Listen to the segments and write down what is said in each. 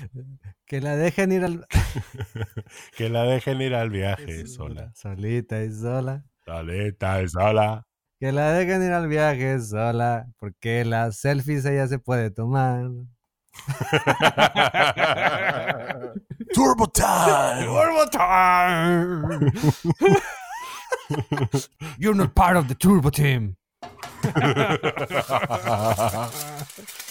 Que la dejen ir al... que la dejen ir al viaje sola. Solita y sola. Solita y sola. Que la dejen ir al viaje sola, porque las selfies ella se puede tomar. Turbo time. Turbo time. You're not part of the turbo team.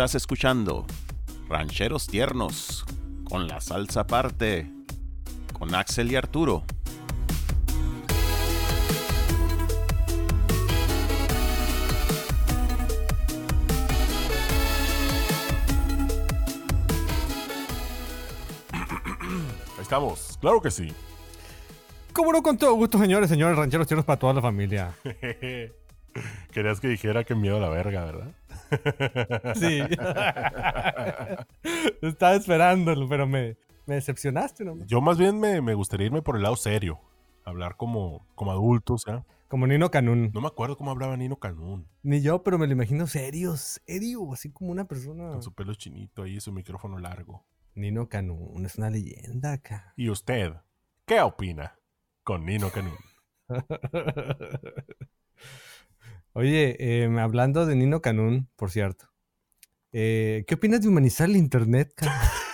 Estás escuchando Rancheros Tiernos con la salsa aparte con Axel y Arturo. Ahí estamos, claro que sí. Como no, con todo gusto, señores, señores rancheros tiernos para toda la familia. Querías que dijera que miedo a la verga, ¿verdad? Sí. Estaba esperándolo, pero me, me decepcionaste, ¿no? Yo más bien me, me gustaría irme por el lado serio. Hablar como, como adultos, ¿eh? Como Nino Canún. No me acuerdo cómo hablaba Nino Canún. Ni yo, pero me lo imagino serio, serio, así como una persona. Con su pelo chinito ahí y su micrófono largo. Nino Canún es una leyenda acá. ¿Y usted qué opina con Nino Canún? Oye, eh, hablando de Nino Canún, por cierto. eh, ¿Qué opinas de humanizar el internet?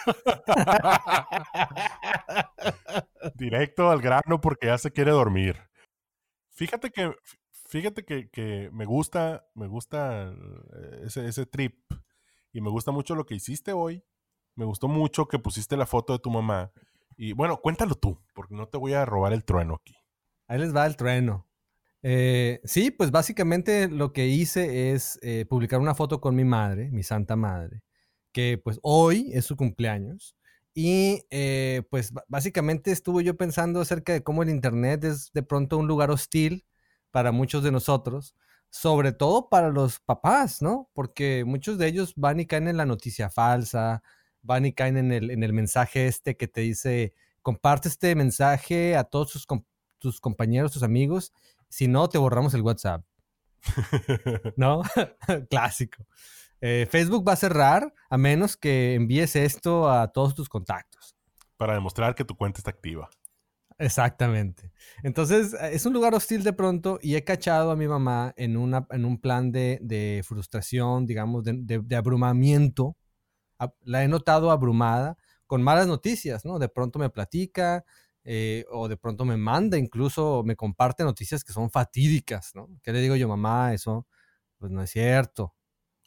Directo al grano porque ya se quiere dormir. Fíjate que, fíjate que, que me gusta, me gusta eh, ese, ese trip y me gusta mucho lo que hiciste hoy. Me gustó mucho que pusiste la foto de tu mamá. Y bueno, cuéntalo tú, porque no te voy a robar el trueno aquí. Ahí les va el trueno. Eh, sí, pues básicamente lo que hice es eh, publicar una foto con mi madre, mi santa madre, que pues hoy es su cumpleaños. Y eh, pues básicamente estuve yo pensando acerca de cómo el Internet es de pronto un lugar hostil para muchos de nosotros, sobre todo para los papás, ¿no? Porque muchos de ellos van y caen en la noticia falsa, van y caen en el, en el mensaje este que te dice, comparte este mensaje a todos tus compañeros, tus amigos, si no, te borramos el WhatsApp, ¿no? Clásico. Eh, Facebook va a cerrar a menos que envíes esto a todos tus contactos. Para demostrar que tu cuenta está activa. Exactamente. Entonces, eh, es un lugar hostil de pronto y he cachado a mi mamá en, una, en un plan de, de frustración, digamos, de, de- de abrumamiento. La he notado abrumada con malas noticias, ¿no? De pronto me platica eh, o de pronto me manda, incluso me comparte noticias que son fatídicas, ¿no? ¿Qué le digo yo, mamá? Eso, pues no es cierto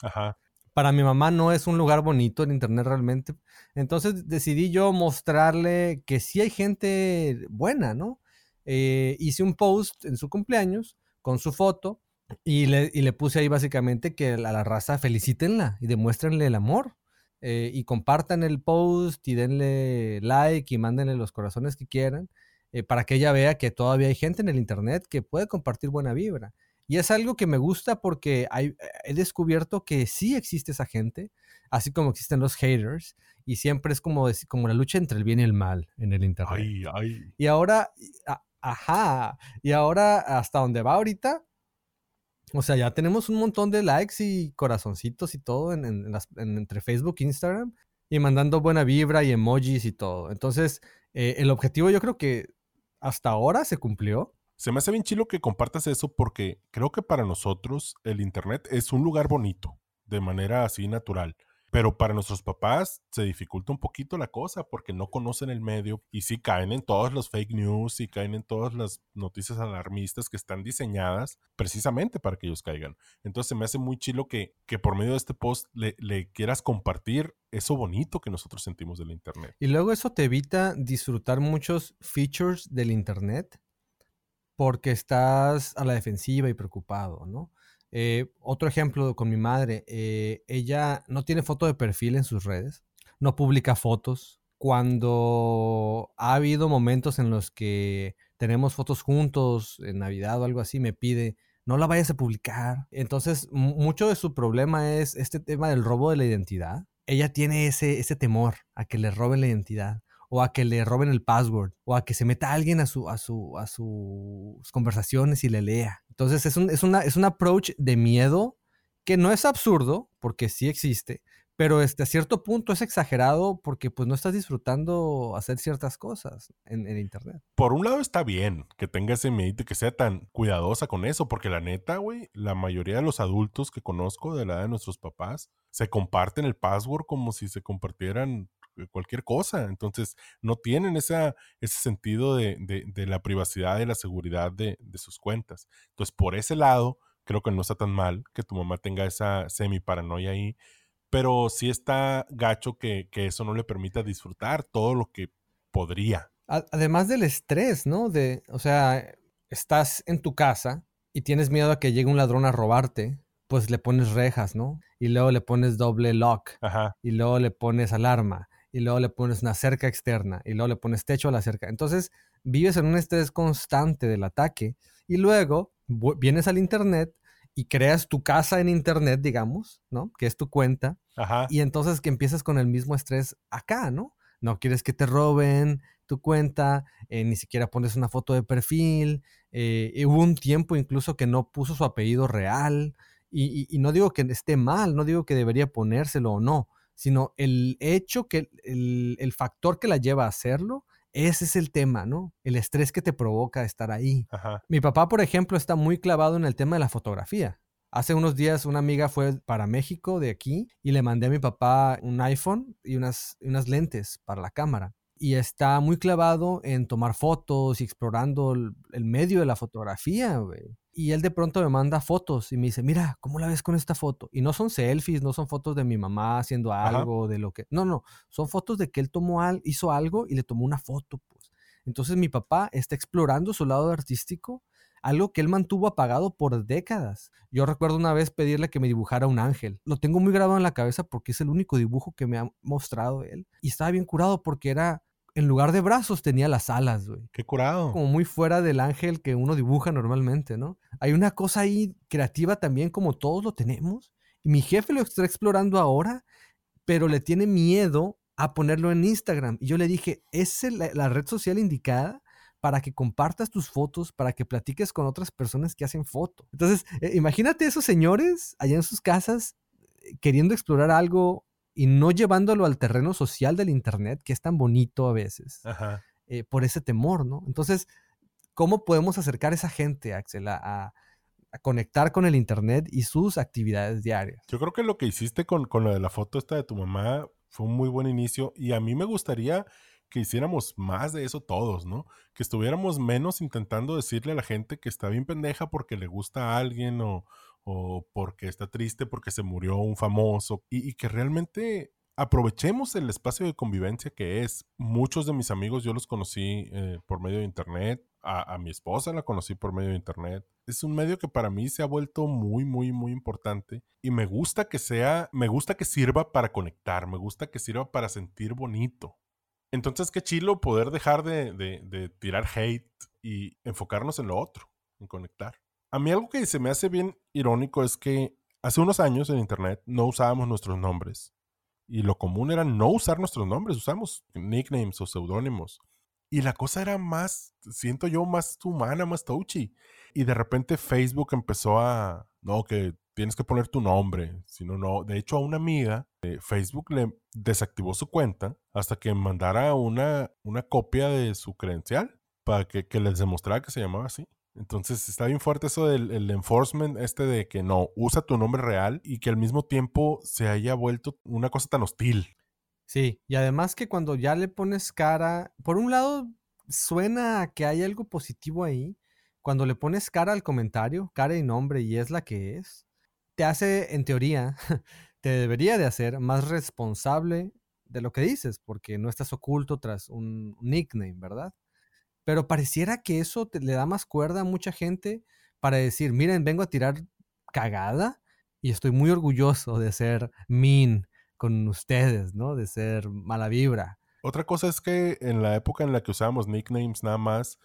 Ajá. para mi mamá no es un lugar bonito el internet realmente. Entonces decidí yo mostrarle que sí hay gente buena, ¿no? Eh, hice un post en su cumpleaños con su foto y le, y le puse ahí básicamente que a la raza felicítenla y demuéstrenle el amor. Eh, y compartan el post y denle like y mándenle los corazones que quieran eh, para que ella vea que todavía hay gente en el internet que puede compartir buena vibra. Y es algo que me gusta porque hay- he descubierto que sí existe esa gente, así como existen los haters, y siempre es como, como la lucha entre el bien y el mal en el internet. Ay, ay. Y ahora, a- ajá, y ahora hasta donde va ahorita, o sea, ya tenemos un montón de likes y corazoncitos y todo en, las- en- entre Facebook e Instagram, y mandando buena vibra y emojis y todo. Entonces, eh, el objetivo yo creo que hasta ahora se cumplió. Se me hace bien chilo que compartas eso porque creo que para nosotros el Internet es un lugar bonito, de manera así natural. Pero para nuestros papás se dificulta un poquito la cosa porque no conocen el medio y sí caen en todos los fake news y caen en todas las noticias alarmistas que están diseñadas precisamente para que ellos caigan. Entonces me hace muy chilo que, que por medio de este post le, le quieras compartir eso bonito que nosotros sentimos del Internet. Y luego eso te evita disfrutar muchos features del Internet porque estás a la defensiva y preocupado, ¿no? Eh, otro ejemplo con mi madre, eh, ella no tiene foto de perfil en sus redes, no publica fotos. Cuando ha habido momentos en los que tenemos fotos juntos, en Navidad o algo así, me pide, no la vayas a publicar. Entonces, mu- mucho de su problema es este tema del robo de la identidad. Ella tiene ese temor a que le roben la identidad o a que le roben el password, o a que se meta alguien a, su, a, su, a sus conversaciones y le lea. Entonces es un, es, una, es un approach de miedo que no es absurdo, porque sí existe, pero este, a cierto punto es exagerado porque pues no estás disfrutando hacer ciertas cosas en, en internet. Por un lado está bien que tenga ese miedo y que sea tan cuidadosa con eso, porque la neta, güey, la mayoría de los adultos que conozco de la edad de nuestros papás se comparten el password como si se compartieran cualquier cosa. Entonces, no tienen esa, ese sentido de, de, de la privacidad y la seguridad de, de sus cuentas. Entonces, por ese lado, creo que no está tan mal que tu mamá tenga esa semi paranoia ahí pero sí está gacho que, que, eso no le permita disfrutar todo lo que podría. Además del estrés, ¿no? De, o sea, estás en tu casa y tienes miedo a que llegue un ladrón a robarte, pues le pones rejas, ¿no? Y luego le pones doble lock. Ajá. Y luego le pones alarma. Y luego le pones una cerca externa. Y luego le pones techo a la cerca. Entonces, vives en un estrés constante del ataque. Y luego vienes al internet y creas tu casa en internet, digamos, ¿no? Que es tu cuenta. Ajá. Y entonces que empiezas con el mismo estrés acá, ¿no? No quieres que te roben tu cuenta, eh, ni siquiera pones una foto de perfil. Eh, hubo un tiempo incluso que no puso su apellido real. Y, y, y, no digo que esté mal, no digo que debería ponérselo o no, sino el hecho que el, el factor que la lleva a hacerlo ese es el tema, ¿no? El estrés que te provoca estar ahí. Ajá. Mi papá, por ejemplo, está muy clavado en el tema de la fotografía. Hace unos días una amiga fue para México de aquí y le mandé a mi papá un iPhone y unas, unas lentes para la cámara. Y está muy clavado en tomar fotos y explorando el, el medio de la fotografía, güey. Y él de pronto me manda fotos y me dice, mira, ¿cómo la ves con esta foto? Y no son selfies, no son fotos de mi mamá haciendo algo, Ajá. de lo que... No, no, son fotos de que él tomó al, hizo algo y le tomó una foto, pues. Entonces mi papá está explorando su lado artístico, algo que él mantuvo apagado por décadas. Yo recuerdo una vez pedirle que me dibujara un ángel. Lo tengo muy grabado en la cabeza porque es el único dibujo que me ha mostrado él. Y estaba bien curado porque era en lugar de brazos tenía las alas, güey. Qué curado. Como muy fuera del ángel que uno dibuja normalmente, ¿no? Hay una cosa ahí creativa también como todos lo tenemos. Y mi jefe lo está explorando ahora, pero le tiene miedo a ponerlo en Instagram. Y yo le dije, es la, la red social indicada para que compartas tus fotos, para que platiques con otras personas que hacen fotos. Entonces, eh, imagínate esos señores allá en sus casas eh, queriendo explorar algo y no llevándolo al terreno social del Internet, que es tan bonito a veces, eh, por ese temor, ¿no? Entonces, ¿cómo podemos acercar a esa gente, Axel, a, a, a, conectar con el Internet y sus actividades diarias? Yo creo que lo que hiciste con, con lo de la foto esta de tu mamá fue un muy buen inicio y a mí me gustaría que hiciéramos más de eso todos, ¿no? Que estuviéramos menos intentando decirle a la gente que está bien pendeja porque le gusta a alguien o, o porque está triste porque se murió un famoso y, y, que realmente aprovechemos el espacio de convivencia que es. Muchos de mis amigos yo los conocí eh, por medio de internet, a, a, mi esposa la conocí por medio de internet. Es un medio que para mí se ha vuelto muy, muy, muy importante y me gusta que sea, me gusta que sirva para conectar, me gusta que sirva para sentir bonito. Entonces, qué chilo poder dejar de, de, de tirar hate y enfocarnos en lo otro, en conectar. A mí algo que se me hace bien irónico es que hace unos años en Internet no usábamos nuestros nombres. Y lo común era no usar nuestros nombres, usamos nicknames o seudónimos. Y la cosa era más, siento yo, más humana, más touchy. Y de repente Facebook empezó a, no, que tienes que poner tu nombre, si no, no. De hecho, a una amiga, Facebook le desactivó su cuenta hasta que mandara una, una copia de su credencial para que, que les demostrara que se llamaba así. Entonces está bien fuerte eso del el enforcement, este de que no, usa tu nombre real y que al mismo tiempo se haya vuelto una cosa tan hostil. Sí, y además que cuando ya le pones cara, por un lado suena a que hay algo positivo ahí, cuando le pones cara al comentario, cara y nombre y es la que es, te hace, en teoría, te debería de hacer más responsable de lo que dices, porque no estás oculto tras un nickname, ¿verdad? Pero pareciera que eso te, le da más cuerda a mucha gente para decir, miren, vengo a tirar cagada y estoy muy orgulloso de ser mean con ustedes, ¿no? De ser mala vibra. Otra cosa es que en la época en la que usábamos nicknames nada más,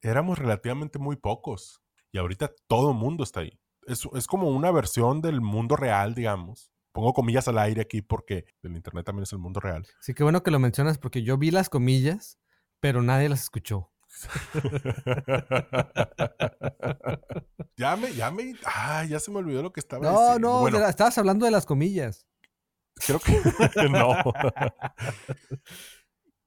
éramos relativamente muy pocos. Y ahorita todo el mundo está ahí. Es, es como una versión del mundo real, digamos, pongo comillas al aire aquí porque el Internet también es el mundo real. Sí, qué bueno que lo mencionas porque yo vi las comillas, pero nadie las escuchó. ya me, ya me, ah, ya se me olvidó lo que estaba no, diciendo. No, no, estabas hablando de las comillas. Creo que no.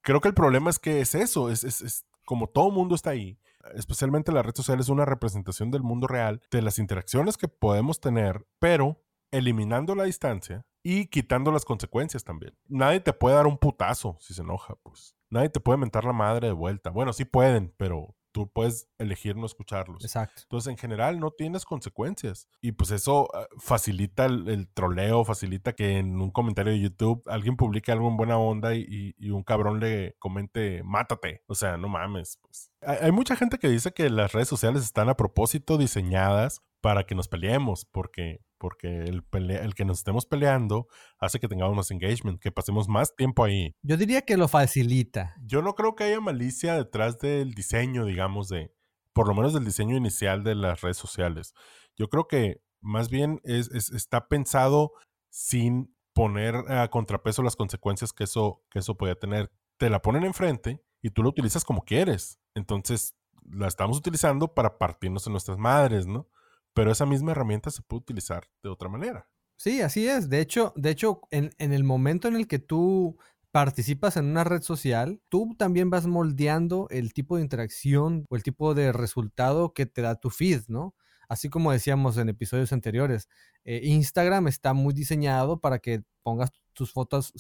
Creo que el problema es que es eso, es, es, es como todo mundo está ahí, especialmente la red social es una representación del mundo real, de las interacciones que podemos tener, pero eliminando la distancia y quitando las consecuencias también. Nadie te puede dar un putazo si se enoja, pues. Nadie te puede mentar la madre de vuelta. Bueno, sí pueden, pero tú puedes elegir no escucharlos. Exacto. Entonces, en general, no tienes consecuencias. Y pues eso ah, facilita el, troleo, facilita que en un comentario de YouTube alguien publique algo en buena onda y, un cabrón le comente, mátate. O sea, no mames. Pues. Hay, hay mucha gente que dice que las redes sociales están a propósito diseñadas para que nos peleemos, porque porque el, el que nos estemos peleando hace que tengamos más engagement, que pasemos más tiempo ahí. Yo diría que lo facilita. Yo no creo que haya malicia detrás del diseño, digamos, de, por lo menos del diseño inicial de las redes sociales. Yo creo que más bien es, está pensado sin poner a contrapeso las consecuencias que eso, que eso puede tener. Te la ponen enfrente y tú lo utilizas como quieres. Entonces, la estamos utilizando para partirnos en nuestras madres, ¿no? Pero esa misma herramienta se puede utilizar de otra manera. Sí, así es. De hecho, de hecho en, el momento en el que tú participas en una red social, tú también vas moldeando el tipo de interacción o el tipo de resultado que te da tu feed, ¿no? Así como decíamos en episodios anteriores, eh, Instagram está muy diseñado para que pongas tus fotos,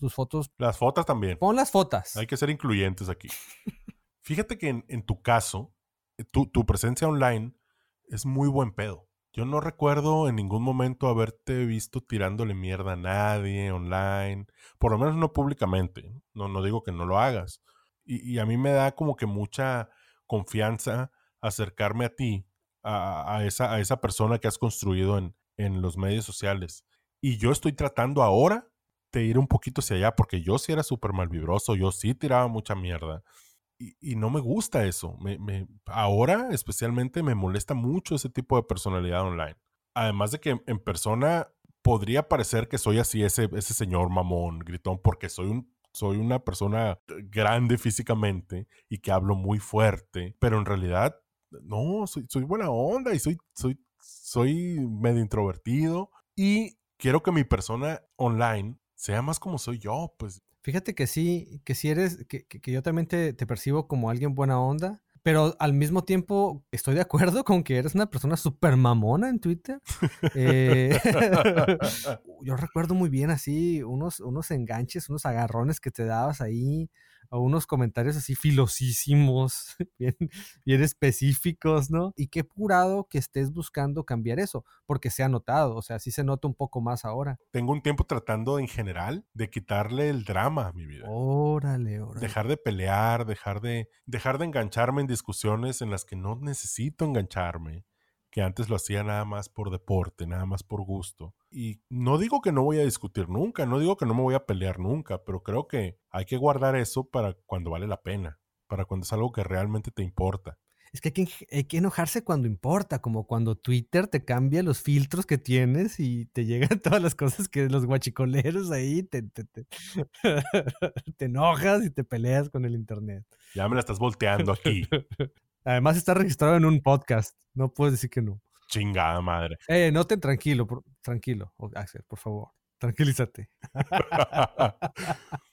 tus fotos. Las fotos también. Pon las fotos. Hay que ser incluyentes aquí. Fíjate que en, tu caso, tu, tu, presencia online es muy buen pedo. Yo no recuerdo en ningún momento haberte visto tirándole mierda a nadie online, por lo menos no públicamente. No, no digo que no lo hagas. Y, a mí me da como que mucha confianza acercarme a ti, a, esa, a esa persona que has construido en, en los medios sociales. Y yo estoy tratando ahora de ir un poquito hacia allá, porque yo sí era súper malvibroso, yo sí tiraba mucha mierda y, no me gusta eso. Me, ahora especialmente me molesta mucho ese tipo de personalidad online. Además de que en persona podría parecer que soy así, ese, ese señor mamón, gritón, porque soy un soy una persona grande físicamente y que hablo muy fuerte, pero en realidad no, soy, soy buena onda y soy, soy, soy medio introvertido y quiero que mi persona online sea más como soy yo, pues Fíjate que sí, que sí eres, que, que, yo también te, te, percibo como alguien buena onda, pero al mismo tiempo estoy de acuerdo con que eres una persona súper mamona en Twitter. Eh, yo recuerdo muy bien así unos, unos enganches, unos agarrones que te dabas ahí a unos comentarios así filosísimos, bien, bien específicos, ¿no? Y qué purado que estés buscando cambiar eso, porque se ha notado, o sea, sí se nota un poco más ahora. Tengo un tiempo tratando en general de quitarle el drama a mi vida. Órale, órale. Dejar de pelear, dejar de, dejar de engancharme en discusiones en las que no necesito engancharme que antes lo hacía nada más por deporte, nada más por gusto. Y no digo que no voy a discutir nunca, no digo que no me voy a pelear nunca, pero creo que hay que guardar eso para cuando vale la pena, para cuando es algo que realmente te importa. Es que hay, que hay que, enojarse cuando importa, como cuando Twitter te cambia los filtros que tienes y te llegan todas las cosas que los guachicoleros ahí, te, te, te, te enojas y te peleas con el Internet. Ya me la estás volteando aquí. Además está registrado en un podcast. No puedes decir que no. Chingada madre. Eh, no te tranquilo, tranquilo, Axel, por favor. Tranquilízate.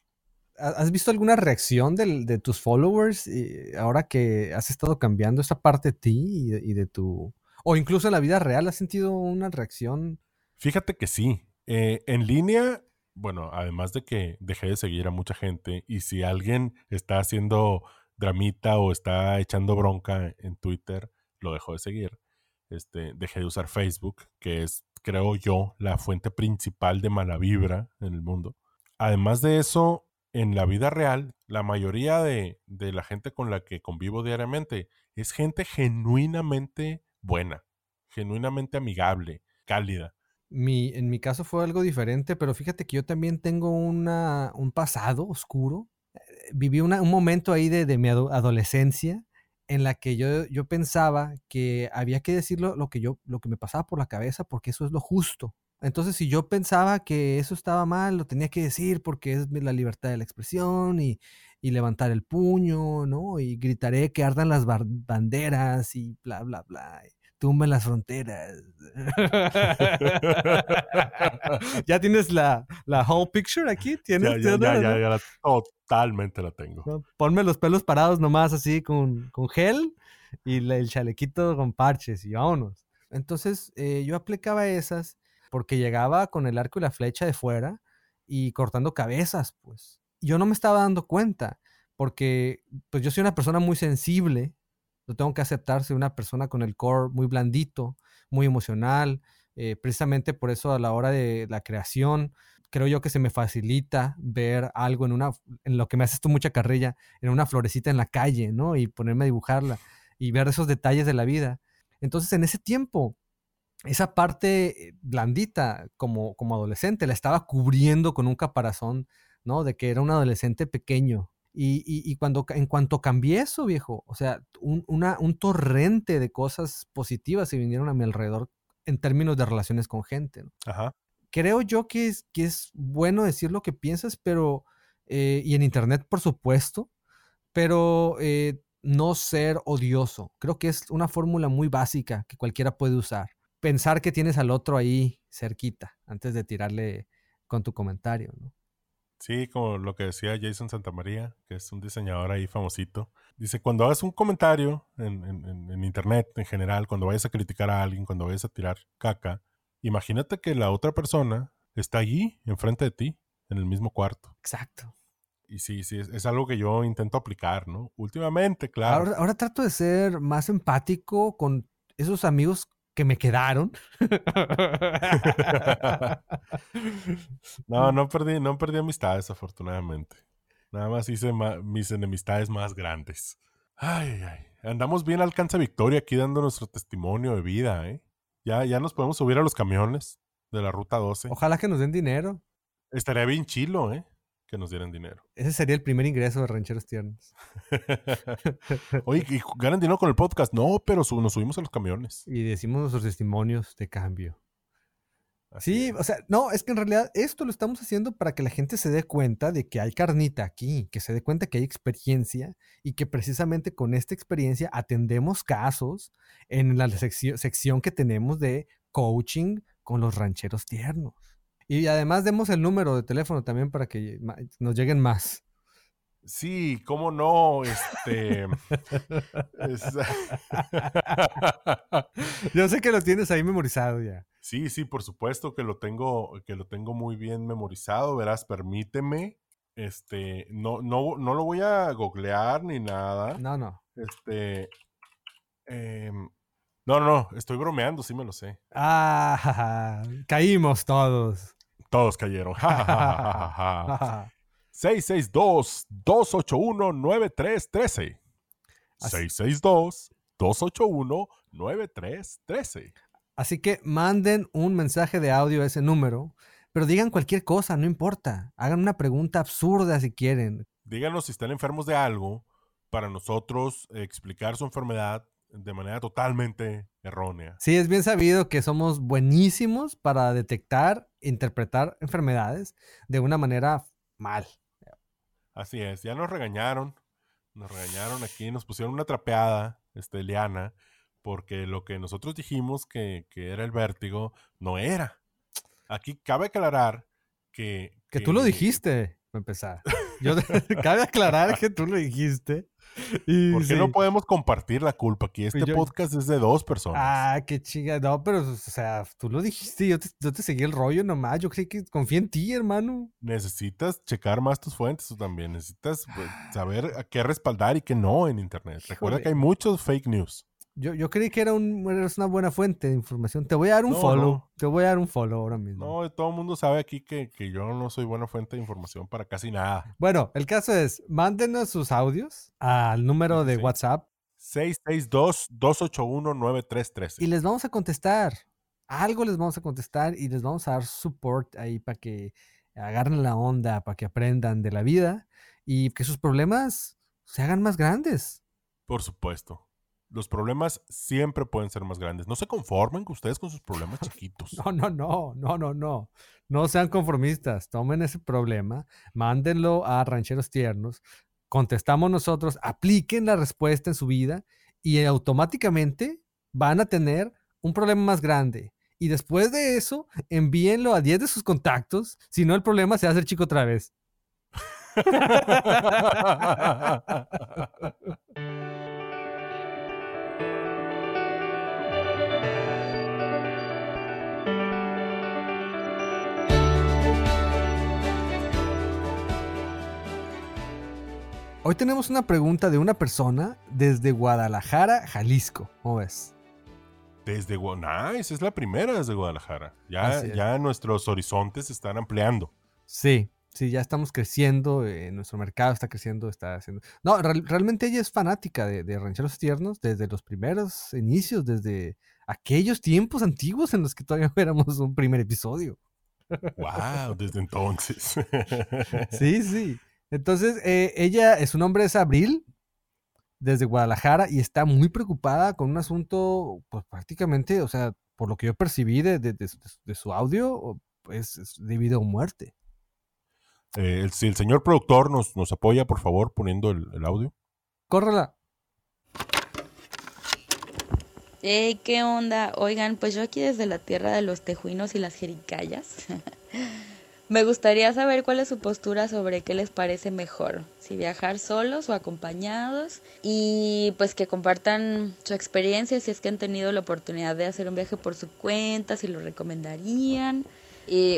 ¿Has visto alguna reacción de, tus followers ahora que has estado cambiando esta parte de ti y de, tu... O incluso en la vida real, ¿has sentido una reacción? Fíjate que sí. Eh, en línea, bueno, además de que dejé de seguir a mucha gente y si alguien está haciendo dramita o está echando bronca en Twitter, lo dejo de seguir. Este, dejé de usar Facebook, que es, creo yo, la fuente principal de mala vibra en el mundo. Además de eso, en la vida real, la mayoría de, de la gente con la que convivo diariamente es gente genuinamente buena, genuinamente amigable, cálida. Mi, en mi caso fue algo diferente, pero fíjate que yo también tengo una, un pasado oscuro viví un momento ahí de, mi adolescencia en la que yo, yo pensaba que había que decirlo lo que, yo, lo que me pasaba por la cabeza porque eso es lo justo. Entonces, si yo pensaba que eso estaba mal, lo tenía que decir porque es la libertad de la expresión y, y levantar el puño, ¿no? Y gritaré que ardan las banderas y bla, bla, bla. Tumben las fronteras. ¿Ya tienes la, la whole picture aquí? ¿Tienes, ya, ya, ya, ya, totalmente la tengo. Ponme los pelos parados nomás así con, con gel y el chalequito con parches y vámonos. Entonces eh, yo aplicaba esas porque llegaba con el arco y la flecha de fuera y cortando cabezas, pues. Yo no me estaba dando cuenta porque pues yo soy una persona muy sensible, lo tengo que aceptar, soy una persona con el core muy blandito, muy emocional, eh, precisamente por eso a la hora de la creación creo yo que se me facilita ver algo en una, en lo que me haces tú mucha carrilla, en una florecita en la calle, ¿no? Y ponerme a dibujarla y ver esos detalles de la vida. Entonces, en ese tiempo, esa parte blandita como, como adolescente la estaba cubriendo con un caparazón, ¿no? De que era un adolescente pequeño. Y, y, cuando, en cuanto cambié eso, viejo, o sea, un, una, un torrente de cosas positivas se vinieron a mi alrededor en términos de relaciones con gente. ¿no? Ajá. Creo yo que es, que es bueno decir lo que piensas, pero, eh, y en Internet, por supuesto, pero eh, no ser odioso. Creo que es una fórmula muy básica que cualquiera puede usar. Pensar que tienes al otro ahí cerquita antes de tirarle con tu comentario, ¿no? Sí, como lo que decía Jason Santamaría, que es un diseñador ahí famosito. Dice, cuando hagas un comentario en, en, internet en general, cuando vayas a criticar a alguien, cuando vayas a tirar caca, imagínate que la otra persona está allí, enfrente de ti, en el mismo cuarto. Exacto. Y sí, sí, es, algo que yo intento aplicar, ¿no? Últimamente, claro. Ahora, ahora trato de ser más empático con esos amigos que me quedaron. no, no perdí, no perdí amistades, afortunadamente. Nada más hice mis enemistades más grandes. Ay, ay. Andamos bien alcanza victoria aquí dando nuestro testimonio de vida, ¿eh? Ya, ya nos podemos subir a los camiones de la ruta 12. Ojalá que nos den dinero. Estaría bien chilo, ¿eh? Que nos dieran dinero. Ese sería el primer ingreso de Rancheros Tiernos. Oye, ¿y ganan dinero con el podcast? No, pero nos subimos a los camiones. Y decimos nuestros testimonios de cambio. sí, o sea, no, es que en realidad esto lo estamos haciendo para que la gente se dé cuenta de que hay carnita aquí, que se dé cuenta que hay experiencia y que precisamente con esta experiencia atendemos casos en la sección que tenemos de coaching con los rancheros tiernos. Y además demos el número de teléfono también para que nos lleguen más. Sí, cómo no, este. Yo sé que lo tienes ahí memorizado ya. Sí, sí, por supuesto que lo tengo, que lo tengo muy bien memorizado. Verás, permíteme. Este, no, no, no lo voy a googlear ni nada. No, no. Este. No, no, no, estoy bromeando, sí me lo sé. Ah, caímos todos. Todos cayeron. 662-281-9313. 662-281-9313. Así que manden un mensaje de audio a ese número, pero digan cualquier cosa, no importa. Hagan una pregunta absurda si quieren. Díganos si están enfermos de algo para nosotros explicar su enfermedad de manera totalmente errónea. Sí, es bien sabido que somos buenísimos para detectar, interpretar enfermedades de una manera mal. Así es, ya nos regañaron, nos regañaron aquí, nos pusieron una trapeada, este, Liana, porque lo que nosotros dijimos que, era el vértigo no era. Aquí cabe aclarar que... Que, tú lo dijiste, para empezar. Yo, cabe aclarar que tú lo dijiste. ¿Por qué no podemos compartir la culpa aquí? Este podcast es de dos personas. Ah, qué chica. No, pero, o sea, tú lo dijiste, yo te, yo te seguí el rollo nomás. Yo creí que confía en ti, hermano. Necesitas checar más tus fuentes tú también. Necesitas pues, saber a qué respaldar y qué no en Internet. Recuerda que hay muchos fake news. Yo, yo creí que era un, eres una buena fuente de información. Te voy a dar un follow. Te voy a dar un follow ahora mismo. No, todo el mundo sabe aquí que, que, yo no soy buena fuente de información para casi nada. Bueno, el caso es, mándenos sus audios al número de WhatsApp. 662-281-9313. Y les vamos a contestar. Algo les vamos a contestar y les vamos a dar support ahí para que agarren la onda, para que aprendan de la vida y que sus problemas se hagan más grandes. Por supuesto. Los problemas siempre pueden ser más grandes. No se conformen con ustedes con sus problemas chiquitos. No, no, no, no, no, no. No sean conformistas. Tomen ese problema, mándenlo a Rancheros Tiernos, contestamos nosotros, apliquen la respuesta en su vida y automáticamente van a tener un problema más grande. Y después de eso, envíenlo a 10 de sus contactos, si no el problema se va a hacer chico otra vez. Hoy tenemos una pregunta de una persona desde Guadalajara, Jalisco. ¿Cómo ves? Desde Guadalajara. Nice, es la primera desde Guadalajara. Ya, ya nuestros horizontes se están ampliando. Sí, sí, ya estamos creciendo. Eh, nuestro mercado está creciendo, está haciendo. No, realmente ella es fanática de, Rancheros Tiernos desde los primeros inicios, desde aquellos tiempos antiguos en los que todavía éramos un primer episodio. Wow, desde entonces. sí, sí. Entonces, eh, ella, su nombre es Abril, desde Guadalajara, y está muy preocupada con un asunto, pues prácticamente, o sea, por lo que yo percibí de, su audio, pues es de vida o muerte. Eh, si el señor productor nos, nos apoya, por favor, poniendo el, audio. Córrela. Hey, ¿qué onda? Oigan, pues yo aquí desde la tierra de los tejuinos y las jericayas. Me gustaría saber cuál es su postura sobre qué les parece mejor, si viajar solos o acompañados y pues que compartan su experiencia, si es que han tenido la oportunidad de hacer un viaje por su cuenta, si lo recomendarían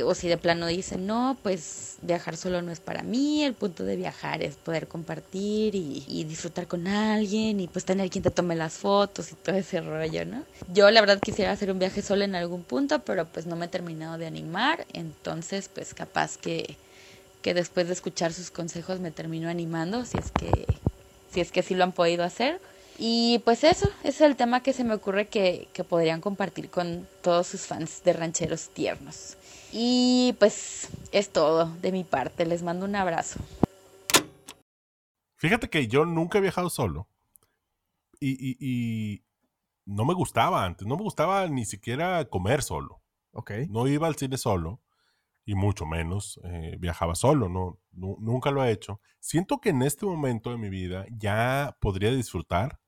o si de plano dicen, no, pues viajar solo no es para mí, el punto de viajar es poder compartir y, disfrutar con alguien y pues tener quien te tome las fotos y todo ese rollo, ¿no? Yo la verdad quisiera hacer un viaje solo en algún punto, pero pues no me he terminado de animar, entonces pues capaz que, que después de escuchar sus consejos me termino animando, si es que, si es que sí lo han podido hacer. Y pues eso, ese es el tema que se me ocurre que, que podrían compartir con todos sus fans de rancheros tiernos. Y pues es todo de mi parte. Les mando un abrazo. Fíjate que yo nunca he viajado solo. Y, no me gustaba antes. No me gustaba ni siquiera comer solo. Ok. No iba al cine solo. Y mucho menos eh, viajaba solo. No, nunca lo he hecho. Siento que en este momento de mi vida ya podría disfrutar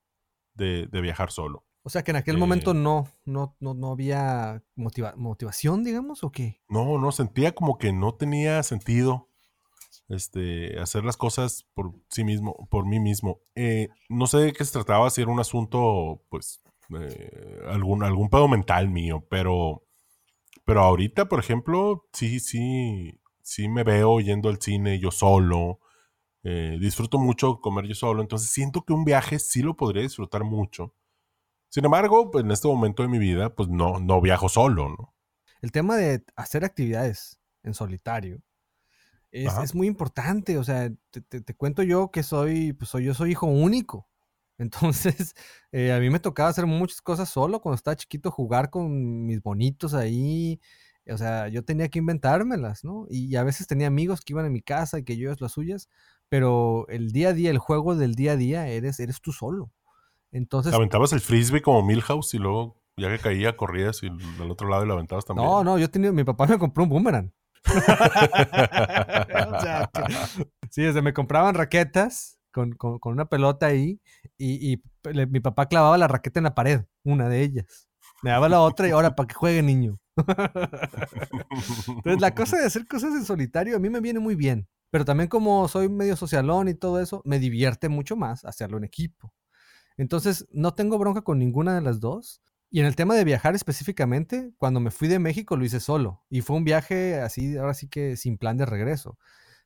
de viajar solo. O sea que en aquel momento eh. no, no, no, no había motivación, digamos, ¿o qué? No, no, sentía como que no tenía sentido este, hacer las cosas por sí mismo, por mí mismo. Eh, no sé de qué se trataba, si era un asunto, pues, eh, algún, algún pedo mental mío, pero, pero ahorita, por ejemplo, sí, sí, sí me veo yendo al cine yo solo. disfruto mucho comer yo solo, entonces siento que un viaje sí lo podría disfrutar mucho sin embargo, pues, en este momento de mi vida, pues no, no viajo solo, ¿no? El tema de hacer actividades en solitario es, muy importante. O sea, te, cuento yo que soy, pues soy, yo soy hijo único. Entonces, eh, a mí me tocaba hacer muchas cosas solo cuando estaba chiquito, jugar con mis bonitos ahí. O sea, yo tenía que inventármelas, ¿no? Y a veces tenía amigos que iban a mi casa y que yo las suyas, pero el día a día, el juego del día a día, eres, eres tú solo. Entonces. ¿Aventabas el frisbee como Milhouse y luego, ya que caía, corrías y al otro lado y lo aventabas también? No, no, yo tenía. Mi papá me compró un boomerang. sí, desde me compraban raquetas con, una pelota ahí y, mi papá clavaba la raqueta en la pared, una de ellas. Me daba la otra y ahora para que juegue niño. Entonces la cosa de hacer cosas en solitario a mí me viene muy bien, pero también como soy medio socialón y todo eso, me divierte mucho más hacerlo en equipo. Entonces, no tengo bronca con ninguna de las dos. Y en el tema de viajar específicamente, cuando me fui de México lo hice solo. Y fue un viaje así, ahora sí que sin plan de regreso.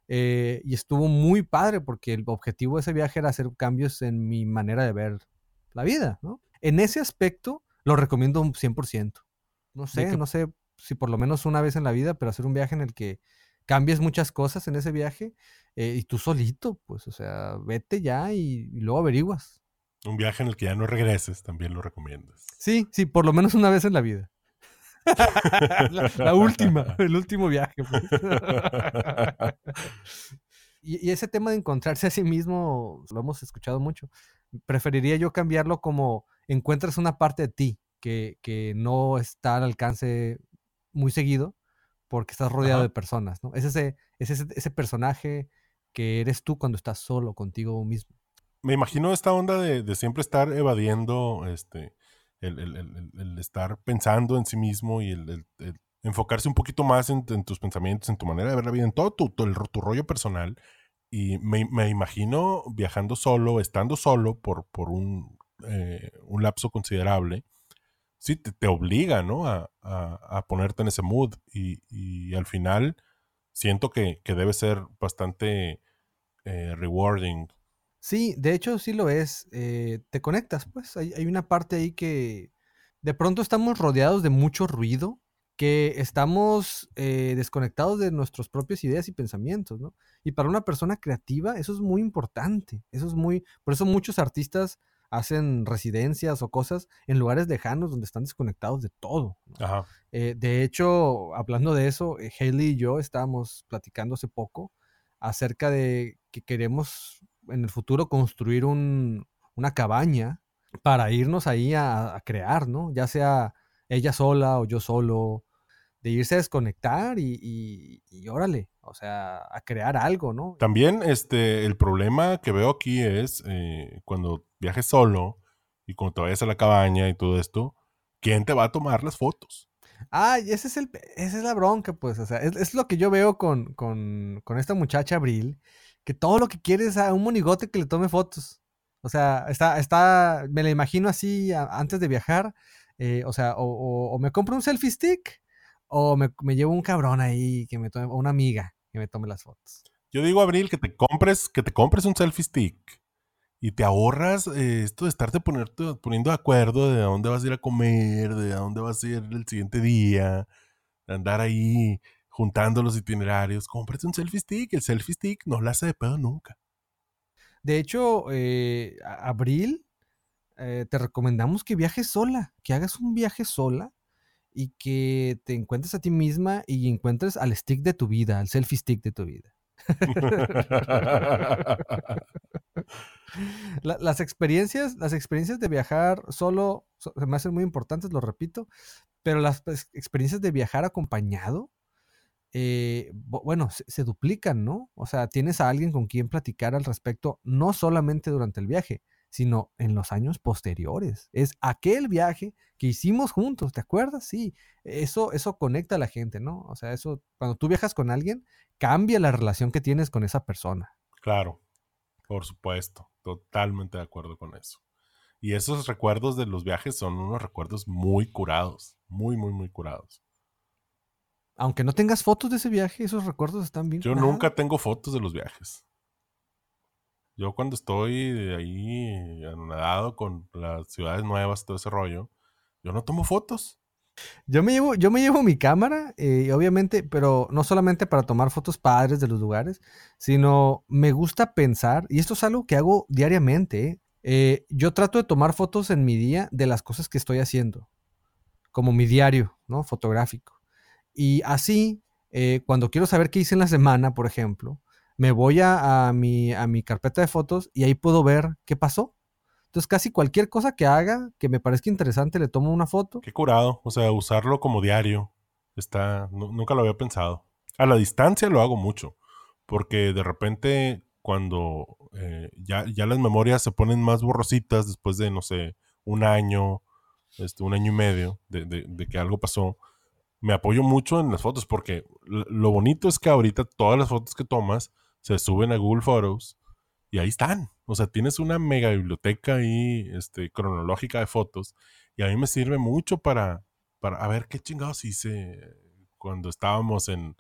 Eh, y estuvo muy padre porque el objetivo de ese viaje era hacer cambios en mi manera de ver la vida, ¿no? En ese aspecto lo recomiendo un 100%. No sé, no sé si por lo menos una vez en la vida, pero hacer un viaje en el que cambies muchas cosas en ese viaje eh, y tú solito, pues, o sea, vete ya y luego averiguas. Un viaje en el que ya no regreses, también lo recomiendas. Sí, sí, por lo menos una vez en la vida. la, última, el último viaje. Pues. y, ese tema de encontrarse a sí mismo, lo hemos escuchado mucho. Preferiría yo cambiarlo como encuentras una parte de ti que, que no está al alcance muy seguido porque estás rodeado de personas, ¿no? Es ese, es ese, ese personaje que eres tú cuando estás solo contigo mismo. Me imagino esta onda de, siempre estar evadiendo este, el, estar pensando en sí mismo y el, enfocarse un poquito más en, tus pensamientos, en tu manera de ver la vida, en todo tu, tu, rollo personal. Y me, me, imagino viajando solo, estando solo por, por un, eh, un lapso considerable, sí, te, obliga, ¿no? A, a, ponerte en ese mood. Y, y al final siento que, que debe ser bastante eh, rewarding. Sí, de hecho sí lo es. Eh, te conectas, pues. Hay, hay, una parte ahí que de pronto estamos rodeados de mucho ruido, que estamos eh, desconectados de nuestras propias ideas y pensamientos, ¿no? Y para una persona creativa eso es muy importante. Eso es muy... Por eso muchos artistas hacen residencias o cosas en lugares lejanos donde están desconectados de todo. de hecho, hablando de eso, Haley y yo estábamos platicando hace poco acerca de que queremos en el futuro construir un, una cabaña para irnos ahí a, crear, ¿no? Ya sea ella sola o yo solo, de irse a desconectar y, y, órale, o sea, a crear algo, ¿no? También este, el problema que veo aquí es eh, cuando viajes solo y cuando te vayas a la cabaña y todo esto, ¿quién te va a tomar las fotos? Ah, ese es el, esa es la bronca, pues, o sea, es, lo que yo veo con, con, con, esta muchacha Abril, que todo lo que quiere es a un monigote que le tome fotos. O sea, está, está, me la imagino así antes de viajar, eh, o sea, o, me compro un selfie stick, o me, me, llevo un cabrón ahí que me tome, o una amiga que me tome las fotos. Yo digo, Abril, que te compres, que te compres un selfie stick y te ahorras eh, esto de estarte poniendo de acuerdo de a dónde vas a ir a comer, de a dónde vas a ir el siguiente día, de andar ahí juntando los itinerarios. Cómprate un selfie stick, el selfie stick no la hace de pedo nunca. De hecho, eh, Abril, eh, te recomendamos que viajes sola, que hagas un viaje sola y que te encuentres a ti misma y encuentres al stick de tu vida, al selfie stick de tu vida. las experiencias, las experiencias de viajar solo se me hacen muy importantes, lo repito, pero las pues, experiencias de viajar acompañado, eh, bueno, se, duplican, ¿no? O sea, tienes a alguien con quien platicar al respecto, no solamente durante el viaje, sino en los años posteriores. Es aquel viaje que hicimos juntos, ¿te acuerdas? Sí, eso, eso conecta a la gente, ¿no? O sea, eso, cuando tú viajas con alguien, cambia la relación que tienes con esa persona. Claro, por supuesto, totalmente de acuerdo con eso. Y esos recuerdos de los viajes son unos recuerdos muy curados, muy, muy, muy curados. Aunque no tengas fotos de ese viaje, esos recuerdos están bien. Yo nunca tengo fotos de los viajes. Yo cuando estoy ahí nadado con las ciudades nuevas, todo ese rollo, yo no tomo fotos. Yo me llevo, yo me llevo mi cámara, eh, obviamente, pero no solamente para tomar fotos padres de los lugares, sino me gusta pensar, y esto es algo que hago diariamente, eh, yo trato de tomar fotos en mi día de las cosas que estoy haciendo, como mi diario, ¿no? Fotográfico. Y así, eh, cuando quiero saber qué hice en la semana, por ejemplo, me voy a, mi, a mi carpeta de fotos y ahí puedo ver qué pasó. Entonces, casi cualquier cosa que haga que me parezca interesante, le tomo una foto. Qué curado. O sea, usarlo como diario. Está. nunca lo había pensado. A la distancia lo hago mucho. Porque de repente, cuando eh, ya, ya, las memorias se ponen más borrositas después de, no sé, un año, este, un año y medio de, de, que algo pasó, me apoyo mucho en las fotos. Porque lo bonito es que ahorita todas las fotos que tomas se suben a Google Photos y ahí están. O sea, tienes una mega biblioteca ahí, este, cronológica de fotos. Y a mí me sirve mucho para, para a ver qué chingados hice cuando estábamos en,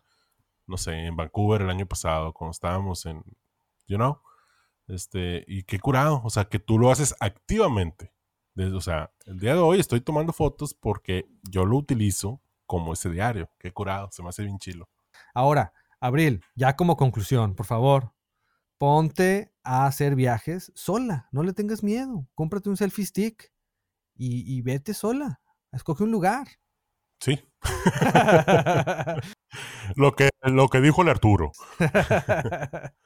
no sé, en Vancouver el año pasado, cuando estábamos en, you know, este, y qué curado. O sea, que tú lo haces activamente. o sea, el día de hoy estoy tomando fotos porque yo lo utilizo como ese diario. Qué curado, se me hace bien chilo. Ahora, Abril, ya como conclusión, por favor, ponte a hacer viajes sola, no le tengas miedo, cómprate un selfie stick y, vete sola, escoge un lugar. Sí. lo, que, lo que dijo el Arturo.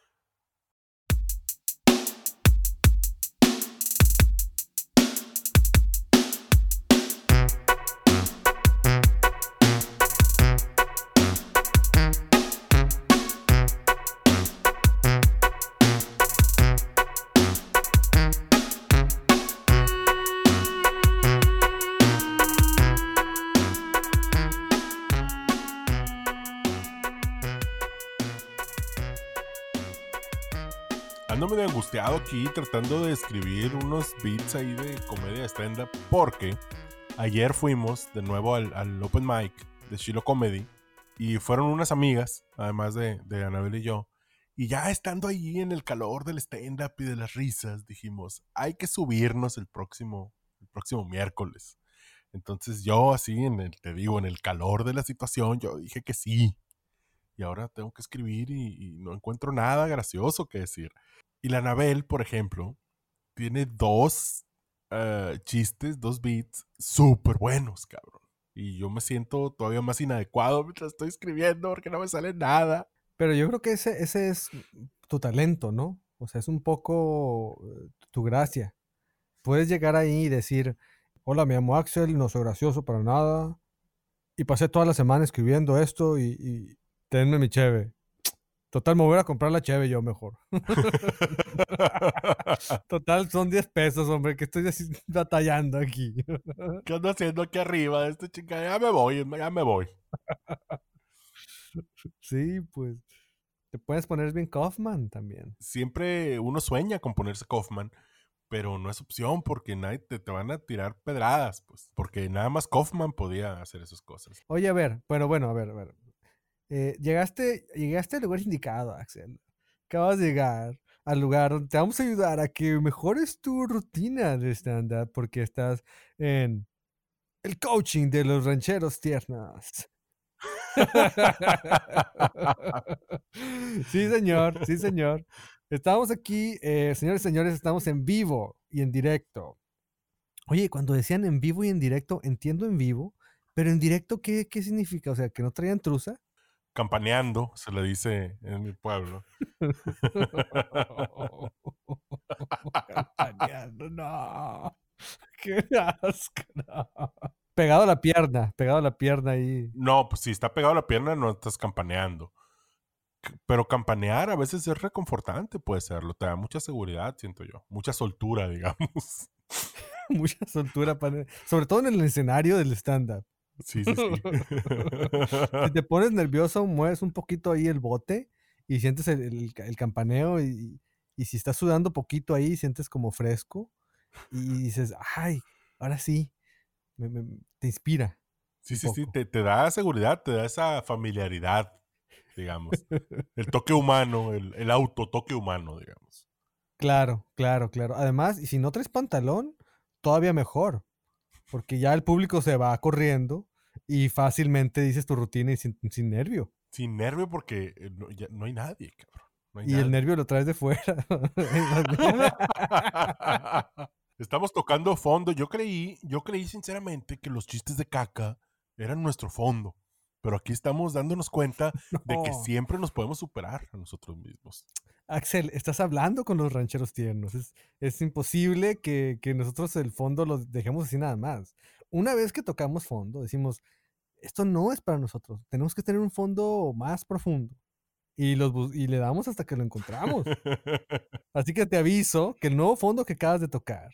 tratando de escribir unos beats ahí de comedia stand-up porque ayer fuimos de nuevo al, Open Mic de Shiloh Comedy y fueron unas amigas, además de, de Anabel y yo. Y ya estando allí en el calor del stand-up y de las risas, dijimos, hay que subirnos el próximo, el próximo miércoles. Entonces yo así, en el, te digo, en el calor de la situación, yo dije que sí. Y ahora tengo que escribir y no encuentro nada gracioso que decir. Y la Anabel, por ejemplo, tiene dos uh, chistes, dos beats súper buenos, cabrón. Y yo me siento todavía más inadecuado mientras estoy escribiendo porque no me sale nada. Pero yo creo que ese, ese es tu talento, ¿no? O sea, es un poco eh, tu gracia. Puedes llegar ahí y decir, hola, me llamo Axel, no soy gracioso para nada. Y pasé toda la semana escribiendo esto y, tenme mi cheve. Total, me voy a comprar la cheve yo mejor. Total, son 10 pesos, hombre, que estoy batallando aquí. ¿Qué ando haciendo aquí arriba este chica? Ya me voy, ya me voy. Sí, pues. Te puedes poner bien Kaufman también. Siempre uno sueña con ponerse Kaufman, pero no es opción porque nadie te, te, van a tirar pedradas, pues. Porque nada más Kaufman podía hacer esas cosas. Oye, a ver, pero bueno, a ver, a ver. Eh, llegaste, llegaste al lugar indicado, Axel. Acabas de llegar al lugar donde te vamos a ayudar a que mejores tu rutina de stand-up porque estás en el coaching de los rancheros tiernos. sí, señor, sí, señor. Estamos aquí, eh, señores y señores, estamos en vivo y en directo. Oye, cuando decían en vivo y en directo, entiendo en vivo, pero en directo, ¿qué, qué significa? O sea, que no traían truza. Campaneando, se le dice en mi pueblo. Campaneando, no. Qué asco, no. Pegado a la pierna, pegado a la pierna ahí. No, pues si está pegado a la pierna no estás campaneando. Pero campanear a veces es reconfortante, puede serlo. Te da mucha seguridad, siento yo. Mucha soltura, digamos. mucha soltura, para... sobre todo en el escenario del stand-up. Sí, sí, sí. si te pones nervioso, mueves un poquito ahí el bote y sientes el, el, el campaneo y, y, si estás sudando poquito ahí, sientes como fresco y dices, ay, ahora sí, me, me, te inspira. Sí, sí, sí, te, te, da seguridad, te da esa familiaridad, digamos. el toque humano, el, el autotoque humano, digamos. Claro, claro, claro. Además, y si no traes pantalón, todavía mejor, porque ya el público se va corriendo y fácilmente dices tu rutina y sin, sin nervio. Sin nervio porque no, ya, no hay nadie, cabrón. No hay y nadie. el nervio lo traes de fuera. Estamos tocando fondo. Yo creí, yo creí sinceramente que los chistes de caca eran nuestro fondo. Pero aquí estamos dándonos cuenta no. de que siempre nos podemos superar a nosotros mismos. Axel, estás hablando con los rancheros tiernos. Es, es imposible que, que, nosotros el fondo lo dejemos así nada más. Una vez que tocamos fondo, decimos, esto no es para nosotros. Tenemos que tener un fondo más profundo. Y, los, y le damos hasta que lo encontramos. así que te aviso que el nuevo fondo que acabas de tocar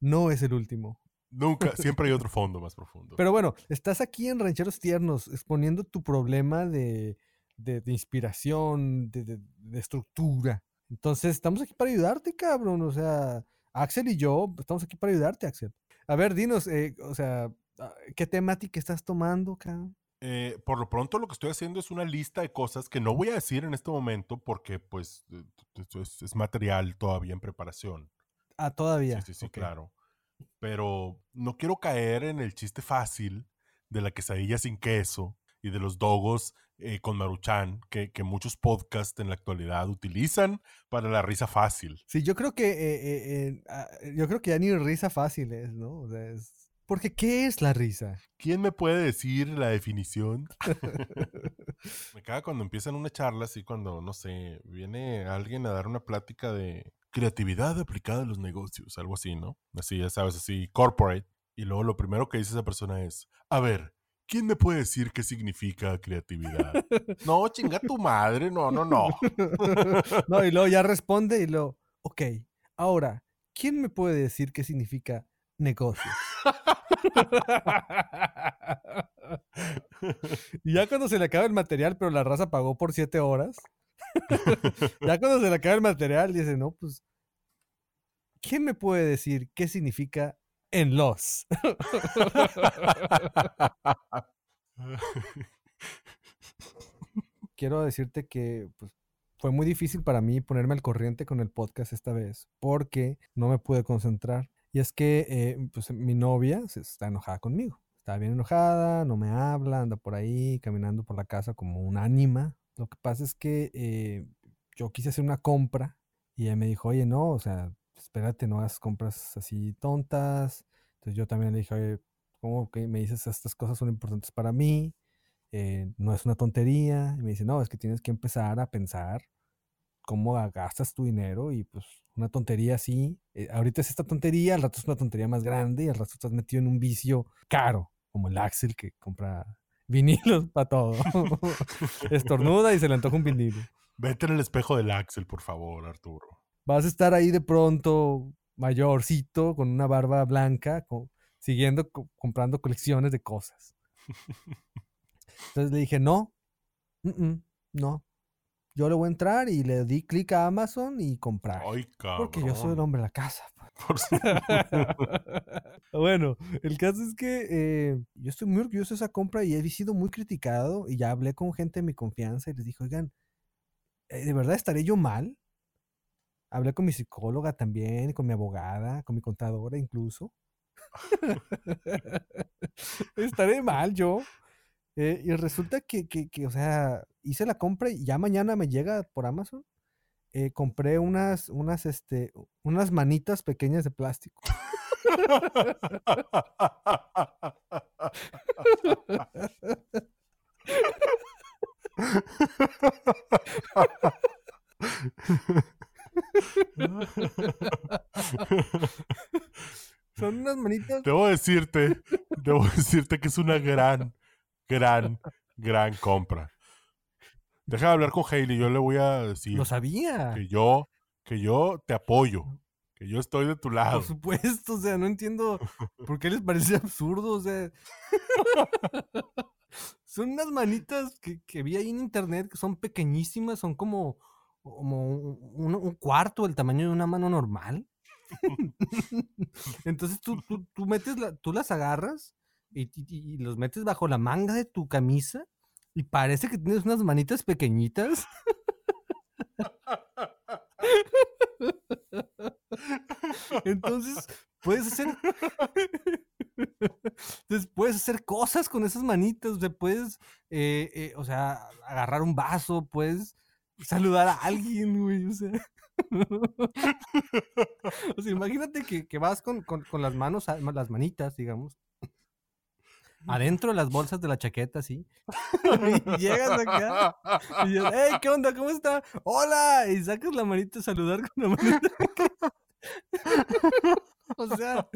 no es el último. Nunca, siempre hay otro fondo más profundo. Pero bueno, estás aquí en Rancheros Tiernos exponiendo tu problema de, de, de inspiración, de, de, estructura. Entonces, estamos aquí para ayudarte, cabrón. O sea, Axel y yo estamos aquí para ayudarte, Axel. A ver, dinos, eh, o sea, ¿qué temática estás tomando, cabrón? Eh, por lo pronto lo que estoy haciendo es una lista de cosas que no voy a decir en este momento porque pues es, es material todavía en preparación. Ah, todavía. Sí, sí, sí, okay. claro. Pero no quiero caer en el chiste fácil de la quesadilla sin queso y de los dogos eh, con maruchan que, que, muchos podcasts en la actualidad utilizan para la risa fácil. Sí, yo creo que eh, eh, yo creo que ya ni risa fácil es, ¿no? O sea, es... Porque ¿qué es la risa? ¿Quién me puede decir la definición? me caga cuando empiezan una charla así, cuando, no sé, viene alguien a dar una plática de creatividad aplicada a los negocios, algo así, ¿no? Así, ya sabes, así, corporate. Y luego lo primero que dice esa persona es, a ver, ¿quién me puede decir qué significa creatividad? no, chinga tu madre, no, no, no. no, y luego ya responde y luego, ok, ahora, ¿quién me puede decir qué significa negocios? y ya cuando se le acaba el material, pero la raza pagó por siete horas. ya cuando se le acaba el material, dice, no, pues, ¿quién me puede decir qué significa en los? Quiero decirte que pues, fue muy difícil para mí ponerme al corriente con el podcast esta vez, porque no me pude concentrar. Y es que eh, pues, mi novia está enojada conmigo. Está bien enojada, no me habla, anda por ahí caminando por la casa como un ánima. Lo que pasa es que eh, yo quise hacer una compra y ella me dijo, oye, no, o sea, espérate, no hagas compras así tontas. Entonces yo también le dije, oye, ¿cómo que me dices estas cosas son importantes para mí? Eh, no es una tontería. Y me dice, no, es que tienes que empezar a pensar cómo gastas tu dinero y pues una tontería así. Eh, ahorita es esta tontería, al rato es una tontería más grande y al rato estás metido en un vicio caro, como el Axel que compra vinilos para todo. Estornuda y se le antoja un vinilo. Vete en el espejo del Axel, por favor, Arturo. Vas a estar ahí de pronto, mayorcito, con una barba blanca, siguiendo comprando colecciones de cosas. Entonces le dije, no, no. Yo le voy a entrar y le di clic a Amazon y comprar. Ay, porque yo soy el hombre de la casa. Pues. bueno, el caso es que eh, yo estoy muy orgulloso de esa compra y he sido muy criticado y ya hablé con gente de mi confianza y les dije, oigan, eh, ¿de verdad estaré yo mal? Hablé con mi psicóloga también, con mi abogada, con mi contadora incluso. estaré mal yo. Eh, y resulta que, que, que, o sea, hice la compra y ya mañana me llega por Amazon. Eh, compré unas, unas, este, unas manitas pequeñas de plástico. Son unas manitas. Debo decirte, debo decirte que es una gran, gran, gran compra. Deja de hablar con Hailey, yo le voy a decir. Lo sabía. Que yo, que yo te apoyo. Que yo estoy de tu lado. Por supuesto, o sea, no entiendo por qué les parece absurdo, o sea. son unas manitas que, que, vi ahí en internet que son pequeñísimas, son como, como un, un cuarto del tamaño de una mano normal. Entonces tú, tú, tú metes la, tú las agarras y, los metes bajo la manga de tu camisa y parece que tienes unas manitas pequeñitas. Entonces, puedes hacer. Puedes hacer cosas con esas manitas. Puedes, eh, eh, o sea, agarrar un vaso, puedes saludar a alguien, güey. O sea. imagínate que, que vas con, con, con, las manos, las manitas, digamos, adentro de las bolsas de la chaqueta, sí. y llegas acá y dices, hey, ¿qué onda? ¿Cómo está? ¡Hola! Y sacas la manita a saludar con la manita. o sea,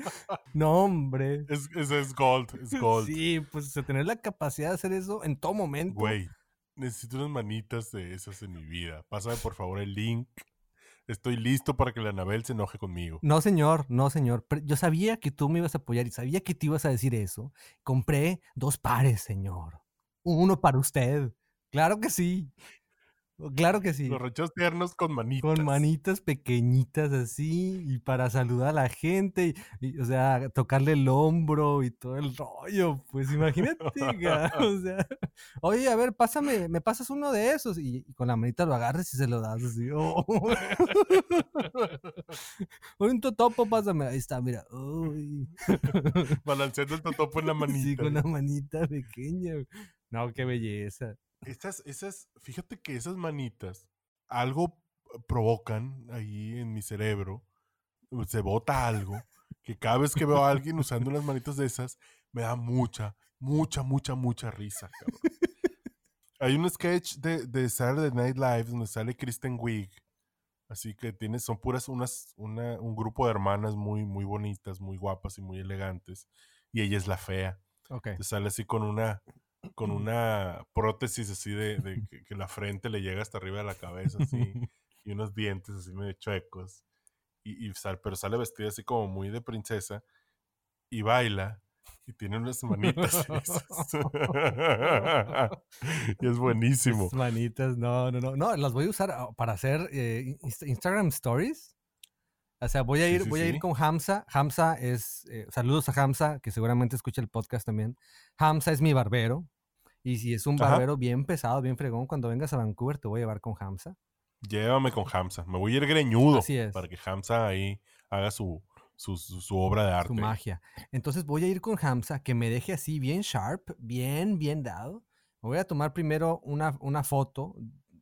no, hombre. Es, es, es, gold, es gold. Sí, pues tener la capacidad de hacer eso en todo momento. Güey, necesito unas manitas de esas en mi vida. Pásame por favor el link Estoy listo para que la Anabel se enoje conmigo. No, señor, no, señor. Yo sabía que tú me ibas a apoyar y sabía que te ibas a decir eso. Compré dos pares, señor. Uno para usted. Claro que sí. Claro que sí. Los rechazos tiernos con manitas. Con manitas pequeñitas así y para saludar a la gente y, o sea, tocarle el hombro y todo el rollo. Pues imagínate, o sea, oye, a ver, pásame, me pasas uno de esos y, con la manita lo agarres y se lo das así. Oh. un totopo, pásame. Ahí está, mira. Balanceando el totopo en la manita. Sí, con la manita pequeña. No, qué belleza. Esas, esas, fíjate que esas manitas algo provocan ahí en mi cerebro, se bota algo, que cada vez que veo a alguien usando unas manitas de esas, me da mucha, mucha, mucha, mucha risa. Hay un sketch de, de Saturday Night Live donde sale Kristen Wiig. Así que tiene, son puras unas, una, un grupo de hermanas muy, muy bonitas, muy guapas y muy elegantes. Y ella es la fea. Okay. sale así con una, con una prótesis así de, que, la frente le llega hasta arriba de la cabeza, así, y unos dientes así medio chuecos. Y, y pero sale vestida así como muy de princesa y baila. Y tiene unas manitas. y es buenísimo. Esas manitas, no, no, no. No, las voy a usar ah, para hacer eh, Inst- Instagram Stories. O sea, voy a ir, sí, voy a ir con Hamza. Hamza es, eh, saludos a Hamza, que seguramente escucha el podcast también. Hamza es mi barbero. Y si es un Ajá. barbero bien pesado, bien fregón, cuando vengas a Vancouver te voy a llevar con Hamza. Llévame con Hamza. Me voy a ir greñudo. Así es. Para que Hamza ahí haga su, su, su- su obra de arte. Su magia. Entonces voy a ir con Hamza, que me deje así bien sharp, bien, bien dado. Me voy a tomar primero una, una foto,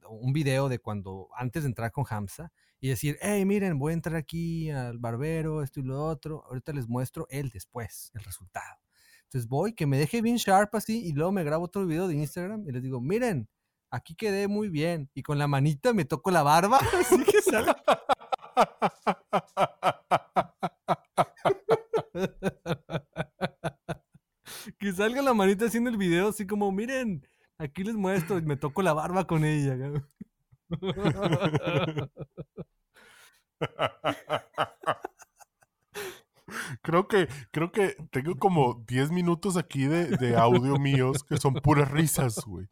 un video de cuando, antes de entrar con Hamza, y decir, hey, miren, voy a entrar aquí al barbero, esto y lo otro. Ahorita les muestro el después, el resultado. Entonces voy, que me deje bien sharp así, y luego me grabo otro video de Instagram y les digo, miren, aquí quedé muy bien. Y con la manita me toco la barba, así que sale que salga la manita haciendo el video así como, miren, aquí les muestro y me toco la barba con ella. Creo que, creo que tengo como 10 minutos aquí de, de audio míos que son puras risas, güey.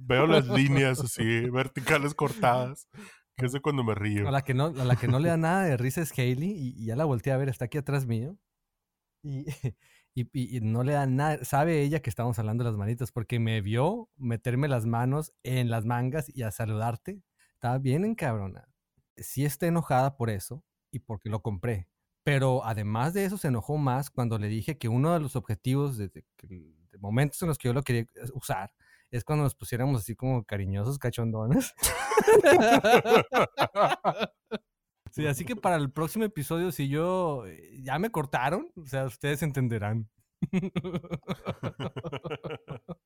Veo las líneas así, verticales cortadas, que es de cuando me río. A la que no, a la que no le da nada de risa es Hailey y, y ya la volteé a ver, está aquí atrás mío. Y, y- y- y no le da nada, sabe ella que estamos hablando de las manitas porque me vio meterme las manos en las mangas y a saludarte. Estaba bien encabrona. Sí está enojada por eso y porque lo compré. Pero además de eso se enojó más cuando le dije que uno de los objetivos de, de- de momentos en los que yo lo quería usar es cuando nos pusiéramos así como cariñosos, cachondones. Sí, así que para el próximo episodio, si yo eh, ya me cortaron, o sea, ustedes entenderán.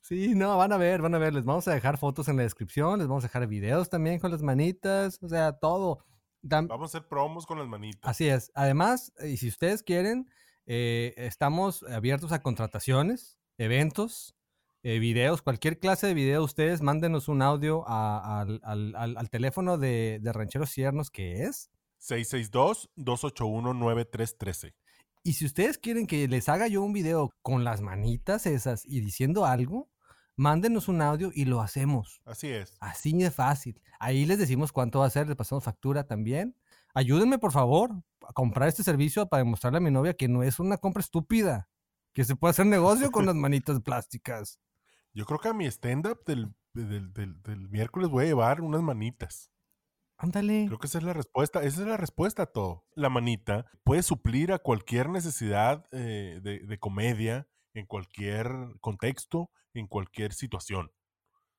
Sí, no, van a ver, van a ver, les vamos a dejar fotos en la descripción, les vamos a dejar videos también con las manitas, o sea, todo. Vamos a hacer promos con las manitas. Así es. Además, y si ustedes quieren, eh, estamos abiertos a contrataciones, eventos, eh, videos, cualquier clase de video. Ustedes mándenos un audio a- al, al- al- al teléfono de, de Rancheros Ciernos, que es. 662-281-9313. Y si ustedes quieren que les haga yo un video con las manitas esas y diciendo algo, mándenos un audio y lo hacemos. Así es. Así de fácil. Ahí les decimos cuánto va a ser, les pasamos factura también. Ayúdenme, por favor, a comprar este servicio para demostrarle a mi novia que no es una compra estúpida, que se puede hacer negocio con las manitas plásticas. Yo creo que a mi stand-up del, del, del- del miércoles voy a llevar unas manitas. Ándale. Creo que esa es la respuesta. Esa es la respuesta a todo. La manita puede suplir a cualquier necesidad eh, de, de comedia, en cualquier contexto, en cualquier situación.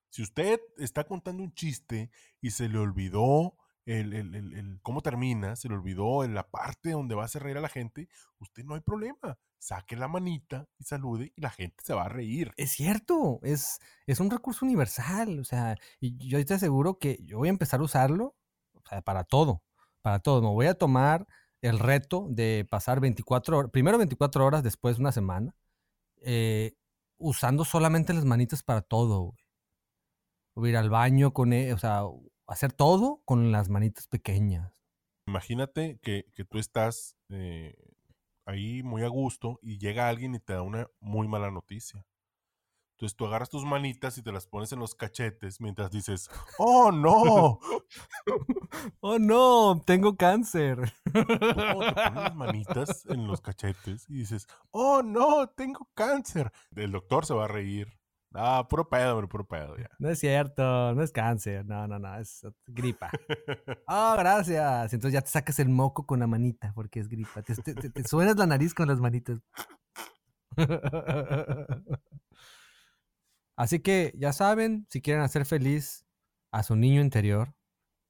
Si usted está contando un chiste y se le olvidó el, el- el- el cómo termina, se le olvidó en la parte donde va a hacer reír a la gente, usted no hay problema. Saque la manita y salude y la gente se va a reír. Es cierto, es, es un recurso universal. O sea, y yo te aseguro que yo voy a empezar a usarlo o sea, para todo, para todo. Me voy a tomar el reto de pasar 24 horas, primero 24 horas, después una semana, eh, usando solamente las manitas para todo. güey. A ir al baño con, e- o sea, hacer todo con las manitas pequeñas. Imagínate que, que tú estás eh, ahí muy a gusto y llega alguien y te da una muy mala noticia. Entonces tú agarras tus manitas y te las pones en los cachetes mientras dices, ¡Oh, no! Oh no, tengo cáncer. Te pones las manitas en los cachetes y dices, ¡Oh, no! Tengo cáncer. El doctor se va a reír. Ah, puro pedo, hombre, puro pedo ya. No es cierto, no es cáncer, no, no, no, es gripa. Oh, gracias. Entonces ya te sacas el moco con la manita porque es gripa. Te, te- te- te suenas la nariz con las manitas. Así que ya saben, si quieren hacer feliz a su niño interior,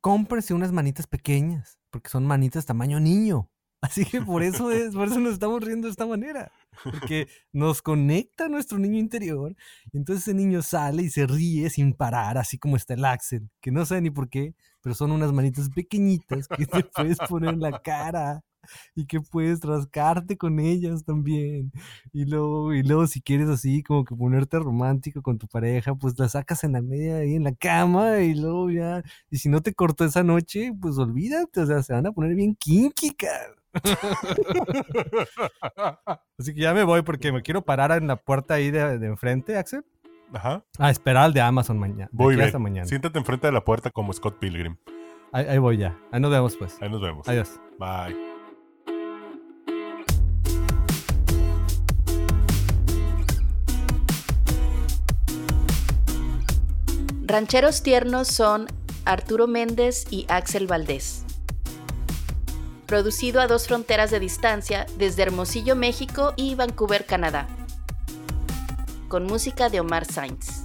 cómprense unas manitas pequeñas, porque son manitas tamaño niño. Así que por eso es, por eso nos estamos riendo de esta manera. Porque nos conecta a nuestro niño interior. Entonces ese niño sale y se ríe sin parar, así como está el Axel, que no sé ni por qué, pero son unas manitas pequeñitas que te puedes poner en la cara y que puedes rascarte con ellas también. Y luego, y luego si quieres así como que ponerte romántico con tu pareja, pues la sacas en la media ahí en la cama y luego ya, y si no te cortó esa noche, pues olvídate, o sea, se van a poner bien kinky, cara. Así que ya me voy porque me quiero parar en la puerta ahí de, de enfrente, Axel. Ajá. A esperar al de Amazon mañana. de Voy aquí bien. hasta mañana. Siéntate enfrente de la puerta como Scott Pilgrim. Ahí, ahí voy ya. Ahí nos vemos pues. Ahí nos vemos. Adiós. Bye. Rancheros tiernos son Arturo Méndez y Axel Valdés. Producido a dos fronteras de distancia desde Hermosillo, México y Vancouver, Canadá. Con música de Omar Sainz.